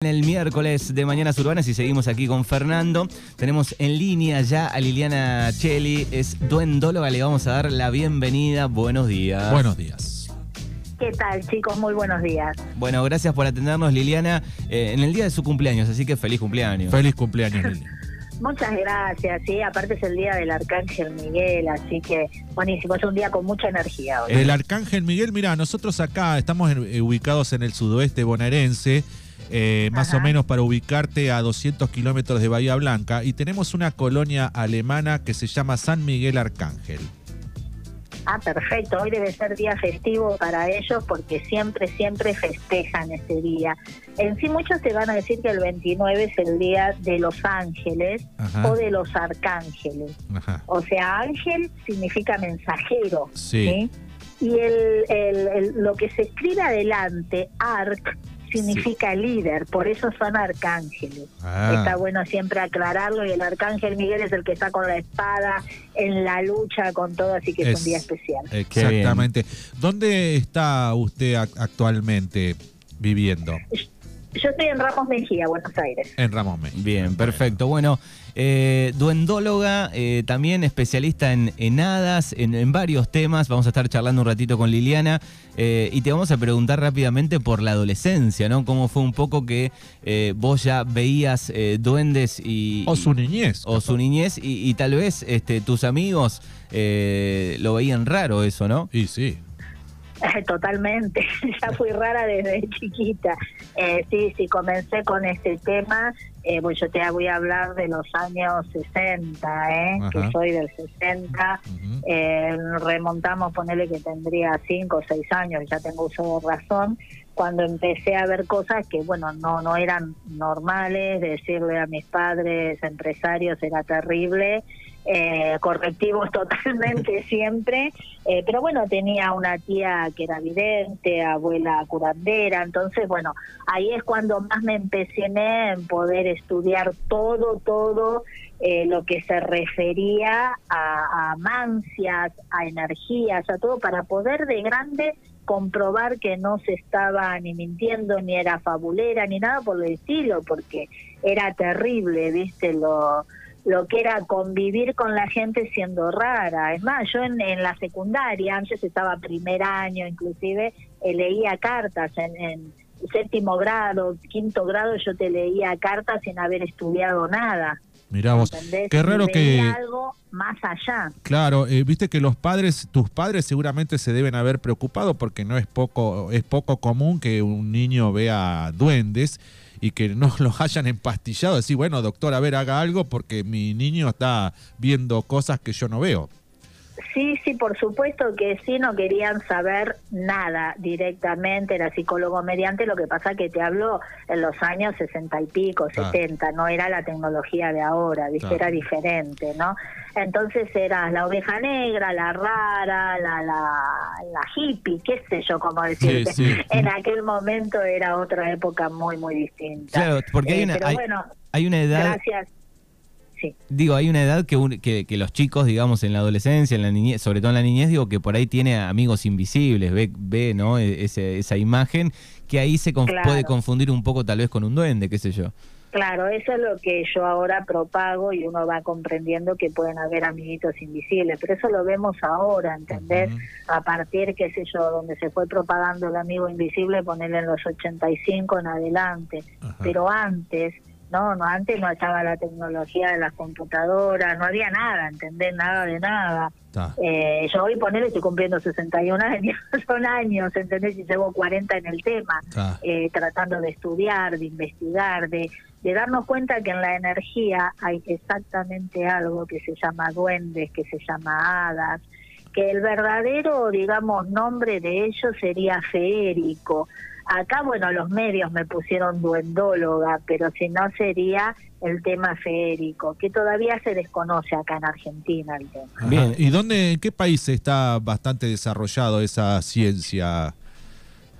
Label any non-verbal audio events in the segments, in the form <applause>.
En el miércoles de Mañanas Urbanas y seguimos aquí con Fernando. Tenemos en línea ya a Liliana Cheli, es duendóloga, le vamos a dar la bienvenida. Buenos días. Buenos días. ¿Qué tal, chicos? Muy buenos días. Bueno, gracias por atendernos, Liliana, eh, en el día de su cumpleaños, así que feliz cumpleaños. Feliz cumpleaños, Lili. <laughs> Muchas gracias, sí, aparte es el día del Arcángel Miguel, así que buenísimo, es un día con mucha energía hoy. El Arcángel Miguel, mira, nosotros acá estamos en- eh, ubicados en el sudoeste bonaerense, eh, más o menos para ubicarte a 200 kilómetros de Bahía Blanca, y tenemos una colonia alemana que se llama San Miguel Arcángel. Ah, perfecto, hoy debe ser día festivo para ellos porque siempre, siempre festejan ese día. En sí muchos te van a decir que el 29 es el día de los ángeles Ajá. o de los arcángeles. Ajá. O sea, ángel significa mensajero. Sí. Y el, el- el- lo que se escribe adelante, arc, significa líder, por eso son arcángeles. Ah. Está bueno siempre aclararlo y el arcángel Miguel es el que está con la espada en la lucha con todo, así que es, Es- un día especial. Exactamente. ¿Dónde está usted ac- actualmente viviendo? Yo estoy en Ramos Mejía, Buenos Aires. En Ramón Mejía. Bien, perfecto. Bueno, eh, duendóloga, eh, también especialista en, en hadas, en, en varios temas. Vamos a estar charlando un ratito con Liliana eh, y te vamos a preguntar rápidamente por la adolescencia, ¿no? ¿Cómo fue un poco que eh, vos ya veías duendes y... O su niñez. o su niñez y, y tal vez este, tus amigos lo veían raro eso, ¿no? Y sí. <laughs> Totalmente, <laughs> ya fui rara desde chiquita. Eh, sí, sí, comencé con este tema, eh, pues yo te voy a hablar de los años 60, ¿eh? Ajá. que soy del 60. Ujú. Eh, remontamos, ponerle que tendría 5 o 6 años, ya tengo uso de razón, cuando empecé a ver cosas que, bueno, no, no eran normales, decirle a mis padres empresarios era terrible, eh, correctivos <laughs> totalmente <laughs> siempre, eh, pero bueno, tenía una tía que era vidente, abuela curandera, entonces, bueno, ahí es cuando más me empeciné en poder estudiar todo, todo eh, lo que se refería a, a mancias, a energías, a todo, para poder de grande comprobar que no se estaba ni mintiendo, ni era fabulera, ni nada por el estilo, porque era terrible, viste, lo, lo que era convivir con la gente siendo rara. Es más, yo en, en la secundaria, antes estaba primer año inclusive, eh, leía cartas en, en séptimo grado, quinto grado, yo te leía cartas sin haber estudiado nada. Mirá vos. ¿entendés? Qué raro que... algo más allá. Claro, eh, viste que los padres, tus padres seguramente se deben haber preocupado porque no es poco, es poco común que un niño vea duendes y que no <laughs> los hayan empastillado. Decir, bueno, doctor, a ver, haga algo porque mi niño está viendo cosas que yo no veo. Sí, sí, por supuesto que sí, no querían saber nada directamente, era psicólogo mediante, lo que pasa que te hablo en los años sesenta y pico, setenta, no era la tecnología de ahora, ¿viste? Era diferente, ¿no? Entonces era la oveja negra, la rara, la, la, la hippie, qué sé yo cómo decirte. sí. <laughs> En aquel momento era otra época muy, muy distinta. Claro, porque hay Eh, una, pero hay, bueno, hay una edad... gracias. Sí. Digo, hay una edad que, un- que, que los chicos, digamos, en la adolescencia, en la niñez, sobre todo en la niñez, digo que por ahí tiene amigos invisibles, ve, ve ¿no? E- ese- esa imagen, que ahí se conf- Claro. puede confundir un poco tal vez con un duende, qué sé yo. Claro, eso es lo que yo ahora propago y uno va comprendiendo que pueden haber amiguitos invisibles, pero eso lo vemos ahora, ¿entendés? A partir, qué sé yo, donde se fue propagando el amigo invisible, ponerle en los 85 en adelante, pero antes, no, no, antes no estaba la tecnología de las computadoras, no había nada, ¿entendés? Nada de nada. Eh, yo hoy ponerle estoy cumpliendo 61 <laughs> años, son años, ¿entendés? Y llevo 40 en el tema eh, tratando de estudiar, de investigar, de, de darnos cuenta que en la energía hay exactamente algo que se llama duendes, que se llama hadas, que el verdadero, digamos, nombre de ellos sería feérico. Acá, bueno, los medios me pusieron duendóloga, pero si no sería el tema feérico, que todavía se desconoce acá en Argentina el tema. Bien. ¿Y dónde, en qué país está bastante desarrollado esa ciencia?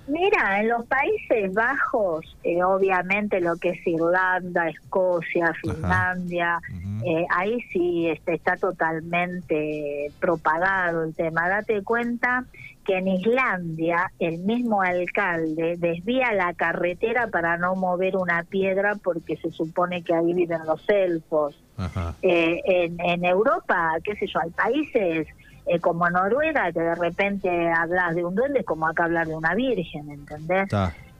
Mira, en los Países Bajos, eh, obviamente lo que es Irlanda, Escocia, Finlandia, eh, ahí sí este, está totalmente propagado el tema. Date cuenta que en Islandia el mismo alcalde desvía la carretera para no mover una piedra porque se supone que ahí viven los elfos. Eh, en, en Europa, qué sé yo, hay países eh, como Noruega que de repente hablas de un duende como acá hablar de una virgen, ¿entendés?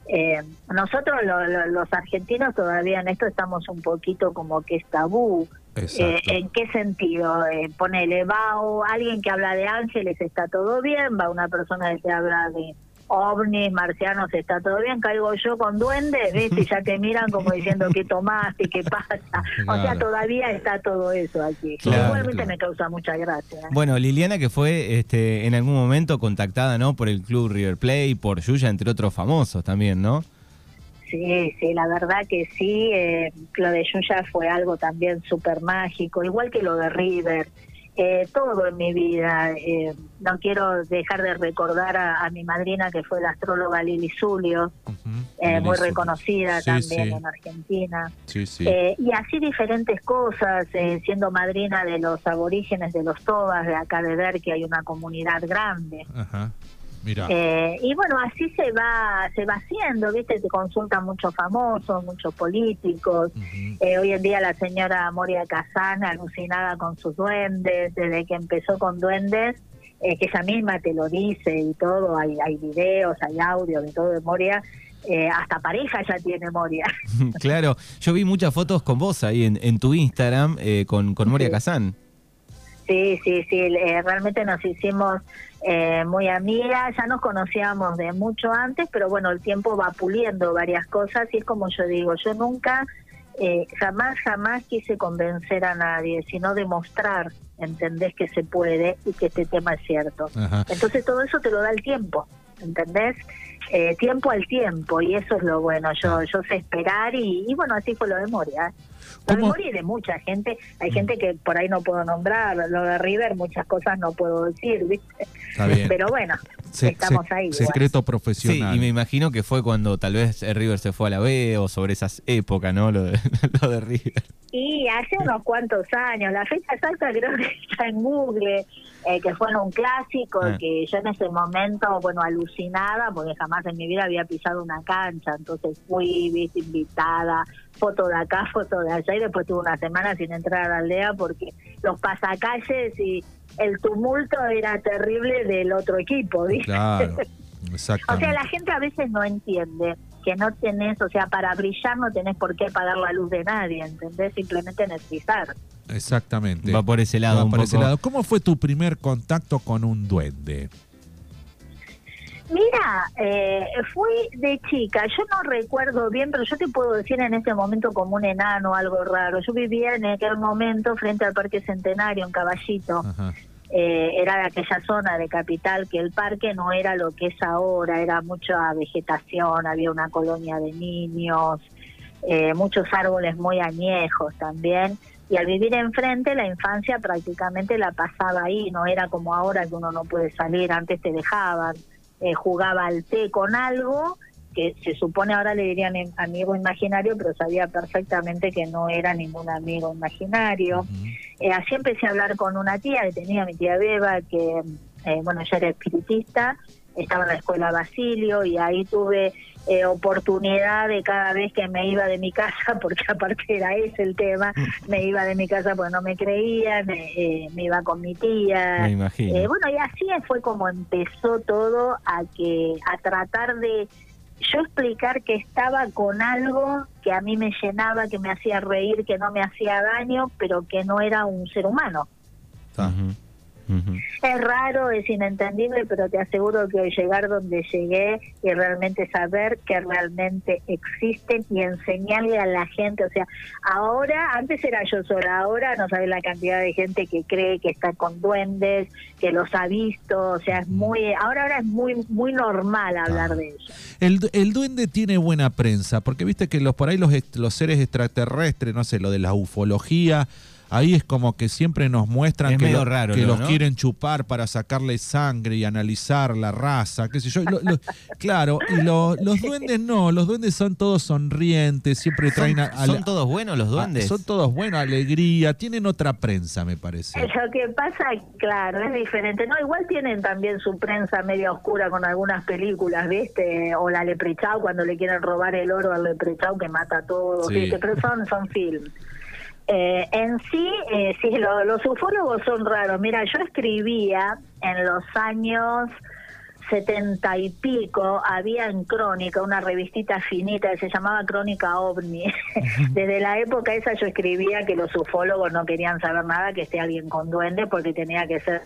Eh, nosotros los argentinos todavía en esto estamos un poquito como que es tabú. Eh, ¿En qué sentido? Eh, ponele, va alguien que habla de ángeles, está todo bien, va una persona que te habla de ovnis, marcianos, está todo bien, caigo yo con duendes, ¿viste? Y ya te miran como diciendo qué tomaste, qué pasa. O sea, todavía está todo eso aquí. Igualmente me causa mucha gracia. Bueno, Liliana que fue este, en algún momento contactada, ¿no? Por el club River Play, por Yuya, entre otros famosos también, ¿no? Sí, sí, la verdad que sí. Eh, lo de Yuya fue algo también súper mágico, igual que lo de River. Eh, todo en mi vida. Eh, no quiero dejar de recordar a, mi madrina, que fue la astróloga Lili Zulio, eh, muy reconocida también en Argentina. y así diferentes cosas, siendo madrina de los aborígenes de los Tobas, de acá de ver que hay una comunidad grande. Ajá. Eh, y bueno, así se va se va haciendo, ¿viste? Te consultan muchos famosos, muchos políticos. Eh, hoy en día la señora Moria Kazan, alucinada con sus duendes, desde que empezó con duendes, eh, que ella misma te lo dice y todo, hay, hay videos, hay audio de todo de Moria. hasta pareja ya tiene Moria. <laughs> claro, yo vi muchas fotos con vos ahí en, en tu Instagram con, con Moria Kazan. Sí, sí, sí, realmente nos hicimos eh, muy amigas, ya nos conocíamos de mucho antes, pero bueno, el tiempo va puliendo varias cosas y es como yo digo, yo nunca, eh, jamás, jamás quise convencer a nadie, sino demostrar, entendés que se puede y que este tema es cierto. Entonces todo eso te lo da el tiempo, ¿entendés? Eh, tiempo al tiempo y eso es lo bueno, yo, ah. yo sé esperar y, y bueno, así fue lo de Moria. Lo de de mucha gente, hay mm. gente que por ahí no puedo nombrar, lo de River muchas cosas no puedo decir, ¿viste? Pero bueno, estamos ahí. Secreto profesional. Sí, y me imagino que fue cuando tal vez River se fue a la B o sobre esas épocas, ¿no? Lo de, <laughs> lo de River. Y hace unos cuantos años, la fecha exacta creo que está en Google, eh, que fue un clásico, ah. que yo en ese momento, bueno, alucinada, porque jamás en mi vida había pisado una cancha, entonces fui, viste, invitada, foto de acá, foto de allá, y después tuve una semana sin entrar a la aldea porque los pasacalles y el tumulto era terrible del otro equipo, ¿viste? Claro, <laughs> o sea, la gente a veces no entiende que no tenés, o sea, para brillar no tenés por qué apagar la luz de nadie, ¿entendés? Simplemente necesitar. Exactamente. Va por ese lado. por ese lado. ¿Cómo fue tu primer contacto con un duende? Mira, eh, fui de chica, yo no recuerdo bien, pero yo te puedo decir en ese momento como un enano, algo raro. Yo vivía en aquel momento frente al Parque Centenario, en Caballito. Eh, era de aquella zona de capital que el parque no era lo que es ahora, era mucha vegetación, había una colonia de niños, eh, muchos árboles muy añejos también. Y al vivir enfrente, la infancia prácticamente la pasaba ahí, no era como ahora que uno no puede salir, antes te dejaban, eh, jugaba al té con algo que se supone ahora le dirían amigo imaginario, pero sabía perfectamente que no era ningún amigo imaginario. Eh, así empecé a hablar con una tía que tenía mi tía Beba, que, eh, bueno, ella era espiritista, estaba en la escuela Basilio y ahí tuve eh, oportunidad de cada vez que me iba de mi casa, <laughs> porque aparte era ese el tema, me iba de mi casa porque no me creía, me, me iba con mi tía. bueno, y así fue como empezó todo a que a tratar de yo explicar que estaba con algo que a mí me llenaba, que me hacía reír, que no me hacía daño, pero que no era un ser humano. Es raro, es inentendible, pero te aseguro que hoy llegar donde llegué y realmente saber que realmente existen y enseñarle a la gente, o sea, ahora, antes era yo sola, ahora no sabes la cantidad de gente que cree que está con duendes, que los ha visto, o sea, es muy, ahora ahora es muy muy normal hablar de eso. El, el duende tiene buena prensa, porque viste que los por ahí los, los seres extraterrestres, no sé, lo de la ufología, ahí es como que siempre nos muestran Es que, medio lo- raro, que ¿no? los quieren chupar para sacarle sangre y analizar la raza, qué sé yo. Lo- lo- claro, y lo- los duendes no, los duendes son todos sonrientes, siempre traen a- a- ¿Son todos buenos los a- duendes? son todos buenos, alegría, tienen otra prensa, me parece. Lo que pasa, claro, es diferente. No, igual tienen también su prensa media oscura con algunas películas, ¿viste? O la Leprechau cuando le quieren robar el oro al Leprechau que mata a todos, Sí. ¿viste? Pero son, son films. Eh, en sí, eh, sí, lo- los ufólogos son raros. Mira, yo escribía en los años setenta y pico, había en Crónica una revistita finita que se llamaba Crónica OVNI. <laughs> Desde la época esa yo escribía que los ufólogos no querían saber nada que esté alguien con duende porque tenía que ser...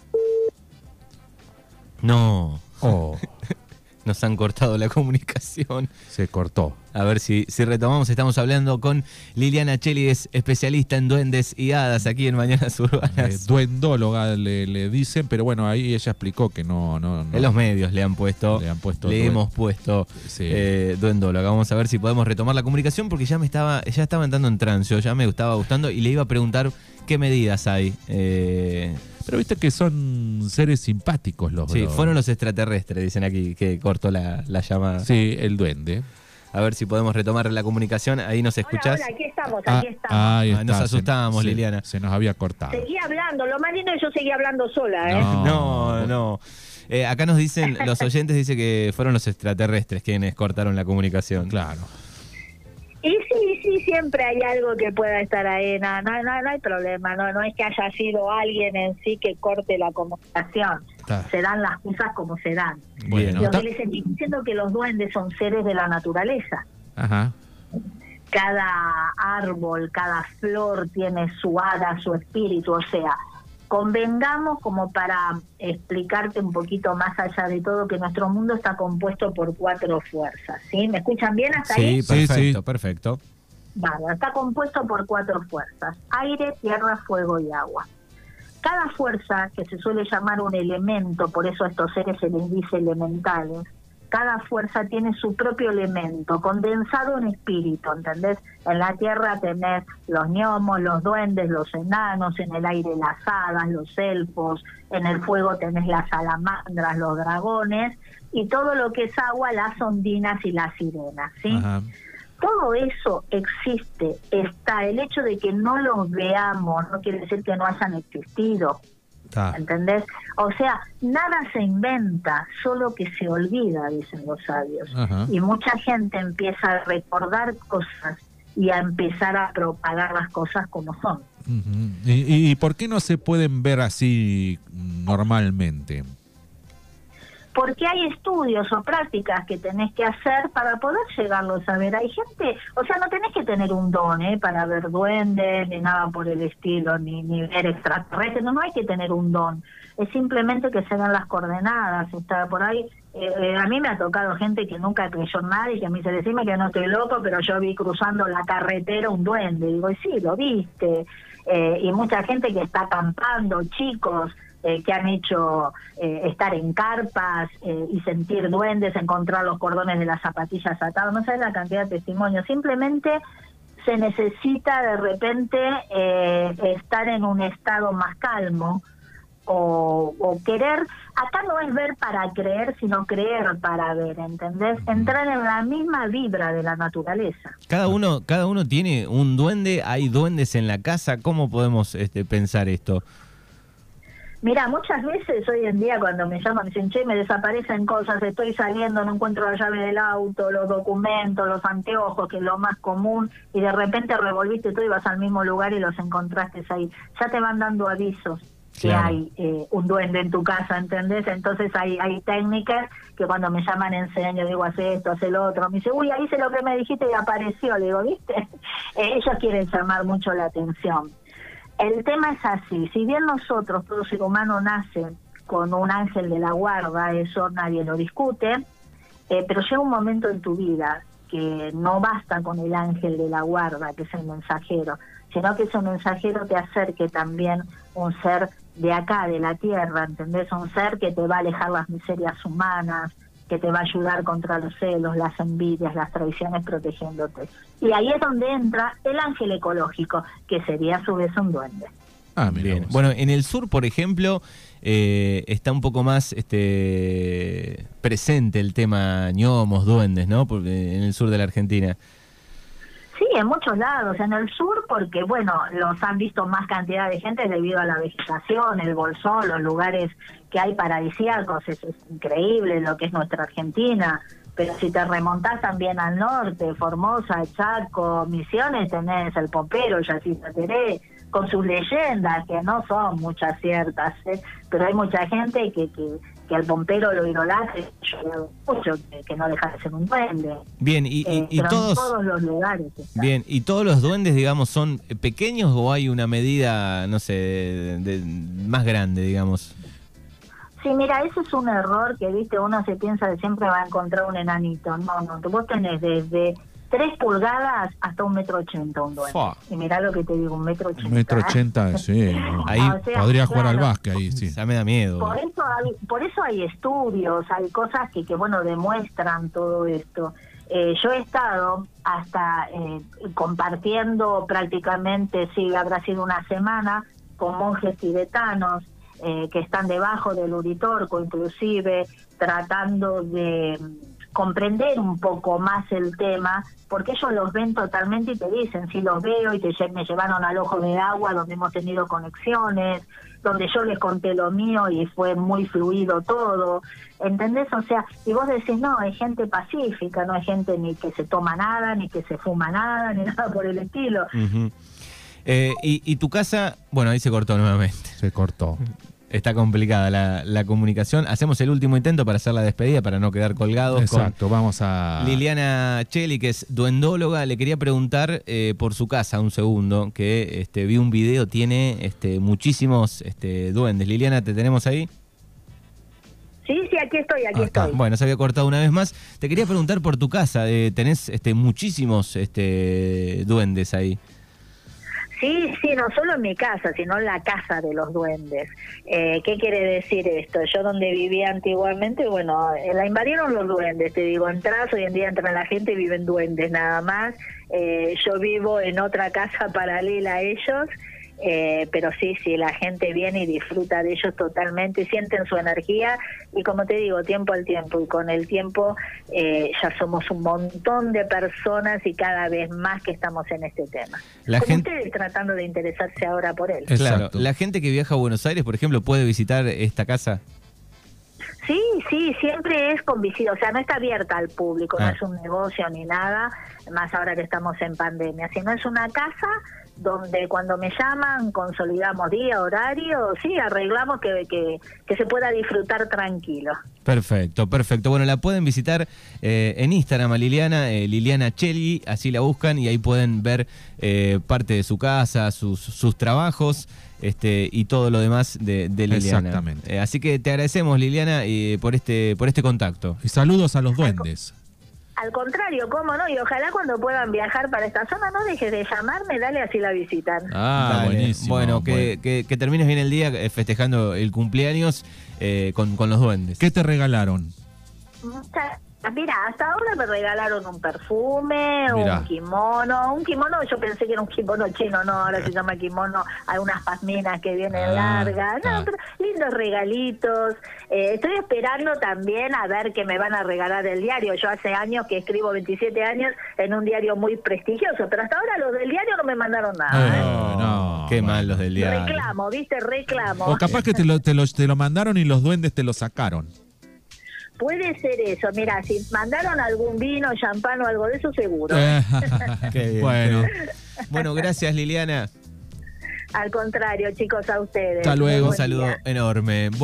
No, Oh, <laughs> nos han cortado la comunicación. se cortó. A ver si, si retomamos. Estamos hablando con Liliana Cheli, es especialista en duendes y hadas aquí en Mañanas Eh, Urbanas. duendóloga le, le dicen, pero bueno, ahí ella explicó que no, no, no. en los medios le han puesto, Le han puesto le hemos puesto Sí. eh, duendóloga. Vamos a ver si podemos retomar la comunicación porque ya me estaba, ya estaba entrando en trance, ya me estaba gustando y le iba a preguntar qué medidas hay. Eh, Pero viste que son seres simpáticos los sí, los- fueron los extraterrestres, dicen aquí, que cortó la, la llamada. Sí, el duende. A ver si podemos retomar la comunicación. Ahí nos escuchás. Hola, hola, aquí estamos, Ah, aquí estamos. ahí Ah, nos se- Liliana. Se nos había cortado. Seguí hablando, lo más lindo es que yo seguía hablando sola, ¿eh? No. <laughs> No, no. Eh, acá nos dicen, los oyentes dicen que fueron los extraterrestres quienes cortaron la comunicación. Claro. Y sí, sí, siempre hay algo que pueda estar ahí, no, no, no, no hay problema, no, no es que haya sido alguien en sí que corte la comunicación, Está. se dan las cosas como se dan. Bueno, Yo está- les estoy diciendo que los duendes son seres de la naturaleza. Ajá. Cada árbol, cada flor tiene su hada, su espíritu, o sea, convengamos como para explicarte un poquito más allá de todo que nuestro mundo está compuesto por cuatro fuerzas, ¿sí? ¿Me escuchan bien hasta ahí? Sí, Sí, perfecto, sí. perfecto. Vale, está compuesto por cuatro fuerzas, aire, tierra, fuego y agua. Cada fuerza, que se suele llamar un elemento, por eso a estos seres se les dice elementales, cada fuerza tiene su propio elemento, condensado en espíritu, ¿entendés? En la tierra tenés los gnomos, los duendes, los enanos, en el aire las hadas, los elfos, en el fuego tenés las salamandras, los dragones, y todo lo que es agua, las ondinas y las sirenas, ¿sí? Todo eso existe, está. El hecho de que no los veamos no quiere decir que no hayan existido. ¿entendés? O sea, nada se inventa, solo que se olvida, dicen los sabios. Y mucha gente empieza a recordar cosas y a empezar a propagar las cosas como son. Ujú. ¿Y, y- y por qué no se pueden ver así normalmente? Porque hay estudios o prácticas que tenés que hacer para poder llegarlos a ver. Hay gente, o sea, no tenés que tener un don ¿eh? para ver duendes ni nada por el estilo, ni, ni ver extraterrestres, no, no hay que tener un don. Es simplemente que se dan las coordenadas, está por ahí. Eh, eh, a mí me ha tocado gente que nunca creyó nada y que me dice, decime que no estoy loco, pero yo vi cruzando la carretera un duende. Digo, sí, lo viste. Eh, y mucha gente que está acampando, chicos, eh, que han hecho eh, estar en carpas eh, y sentir duendes, encontrar los cordones de las zapatillas atados, no sabes la cantidad de testimonios, simplemente se necesita de repente eh, estar en un estado más calmo o, o querer, acá no es ver para creer, sino creer para ver, ¿entendés? Entrar en la misma vibra de la naturaleza. Cada uno, cada uno tiene un duende, hay duendes en la casa. ¿Cómo podemos este, pensar esto? Mira, muchas veces hoy en día cuando me llaman, me dicen, che, me desaparecen cosas, estoy saliendo, no encuentro la llave del auto, los documentos, los anteojos, que es lo más común, y de repente revolviste todo y vas al mismo lugar y los encontraste ahí. Ya te van dando avisos que Claro. hay eh, un duende en tu casa, ¿entendés? Entonces hay, hay técnicas que cuando me llaman enseño, digo, hace esto, hace lo otro. Me dice, uy, ahí hice lo que me dijiste y apareció. Le digo, ¿viste? Eh, <laughs> ellos quieren llamar mucho la atención. El tema es así, si bien nosotros, todo ser humano nace con un ángel de la guarda, eso nadie lo discute, eh, pero llega un momento en tu vida que no basta con el ángel de la guarda, que es el mensajero, sino que ese mensajero te acerque también un ser de acá, de la tierra, ¿entendés? Un ser que te va a alejar las miserias humanas, que te va a ayudar contra los celos, las envidias, las traiciones, protegiéndote. Y ahí es donde entra el ángel ecológico, que sería a su vez un duende. Ah, mira Bien. Bueno, en el sur, por ejemplo, eh, está un poco más este, presente el tema ñomos, duendes, ¿no? Porque en el sur de la Argentina. Sí, en muchos lados, en el sur, porque bueno, los han visto más cantidad de gente debido a la vegetación, el bolsón, los lugares que hay paradisíacos, eso es increíble lo que es nuestra Argentina. Pero si te remontás también al norte, Formosa, Chaco, Misiones, tenés el Pompero, Yacyretá Teré, con sus leyendas, que no son muchas ciertas, ¿eh? pero hay mucha gente que, que, que al Pompero lo idolatra, yo mucho, que, no deja de ser un duende. Bien, y, Eh, y pero todos... en todos los lugares. está. Bien, ¿y todos los duendes, digamos, son pequeños o hay una medida, no sé, de- de- más grande, digamos? Sí, mira, ese es un error que, viste, uno se piensa que siempre va a encontrar un enanito. No, no, vos tenés desde 3 pulgadas hasta un metro ochenta un duende. Fua. Y mirá lo que te digo, un metro ochenta. Un metro ochenta, sí. <laughs> no. Ahí O sea, Podría jugar al básquet ahí, sí. Ya me da miedo. Por eso hay, por eso hay estudios, hay cosas que, que bueno, demuestran todo esto. Eh, yo he estado hasta eh, compartiendo prácticamente, sí, habrá sido una semana, con monjes tibetanos eh, que están debajo del Uritorco, inclusive tratando de comprender un poco más el tema, porque ellos los ven totalmente y te dicen, sí los veo y te me llevaron al ojo de agua donde hemos tenido conexiones, donde yo les conté lo mío y fue muy fluido todo, ¿entendés? O sea, y vos decís, no, hay gente pacífica, no hay gente ni que se toma nada, ni que se fuma nada, <laughs> ni nada por el estilo. Eh, y, y tu casa, bueno, ahí se cortó nuevamente. Se cortó. Está complicada la, la comunicación. Hacemos el último intento para hacer la despedida, para no quedar colgados Exacto, vamos a... Liliana Cheli, que es duendóloga. Le quería preguntar eh, por su casa un segundo, que este, vi un video, tiene este, muchísimos este, duendes. Liliana, ¿te tenemos ahí? Sí, sí, aquí estoy, aquí estoy. Bueno, se había cortado una vez más. Te quería preguntar por tu casa. eh, tenés este, muchísimos este, duendes ahí. Sí, sí, no solo en mi casa, sino en la casa de los duendes. Eh, ¿Qué quiere decir esto? Yo donde vivía antiguamente, bueno, eh, la invadieron los duendes, te digo, entras, hoy en día entra la gente y viven duendes nada más. Eh, yo vivo en otra casa <laughs> paralela a ellos. Eh, pero sí, sí, la gente viene y disfruta de ellos totalmente, sienten su energía y como te digo, tiempo al tiempo y con el tiempo eh, ya somos un montón de personas y cada vez más que estamos en este tema. La Como gente- ustedes tratando de interesarse ahora por él. Exacto. Claro, la gente que viaja a Buenos Aires, por ejemplo, puede visitar esta casa. Sí, sí, siempre es con visita, o sea, no está abierta al público, Ah. no es un negocio ni nada, más ahora que estamos en pandemia, sino es una casa donde cuando me llaman consolidamos día, horario, sí, arreglamos que, que, que se pueda disfrutar tranquilo. Perfecto, perfecto. Bueno, la pueden visitar eh, en Instagram a Liliana, eh, Liliana Cheli, así la buscan y ahí pueden ver eh, parte de su casa, sus, sus trabajos este, y todo lo demás de, de Liliana. Exactamente. Eh, así que te agradecemos, Liliana, eh, por este por este contacto. Y saludos a los duendes. Al contrario, cómo no, y ojalá cuando puedan viajar para esta zona no dejes de llamarme, dale así la visitan. Ah, Dale. buenísimo. Bueno, que, Bueno. que- que termines bien el día eh, festejando el cumpleaños eh, con, con los duendes. ¿Qué te regalaron? Muchas- Mira, hasta ahora me regalaron un perfume, Mirá. un kimono, un kimono, yo pensé que era un kimono chino, no, ahora se llama kimono, hay unas pasminas que vienen Ah, largas, no, ah. pero lindos regalitos. Eh, estoy esperando también a ver qué me van a regalar del diario. Yo hace años que escribo 27 años en un diario muy prestigioso, pero hasta ahora los del diario no me mandaron nada. Eh, ¿eh? no, Qué mal los del diario. Reclamo, ¿viste? Reclamo. O capaz que te lo, te, lo, te lo mandaron y los duendes te lo sacaron. Puede ser eso, mira, si mandaron algún vino, champán o algo de eso, seguro. <laughs> Qué bueno, gracias, Liliana. Al contrario, chicos, a ustedes. Hasta luego. Un saludo día. enorme.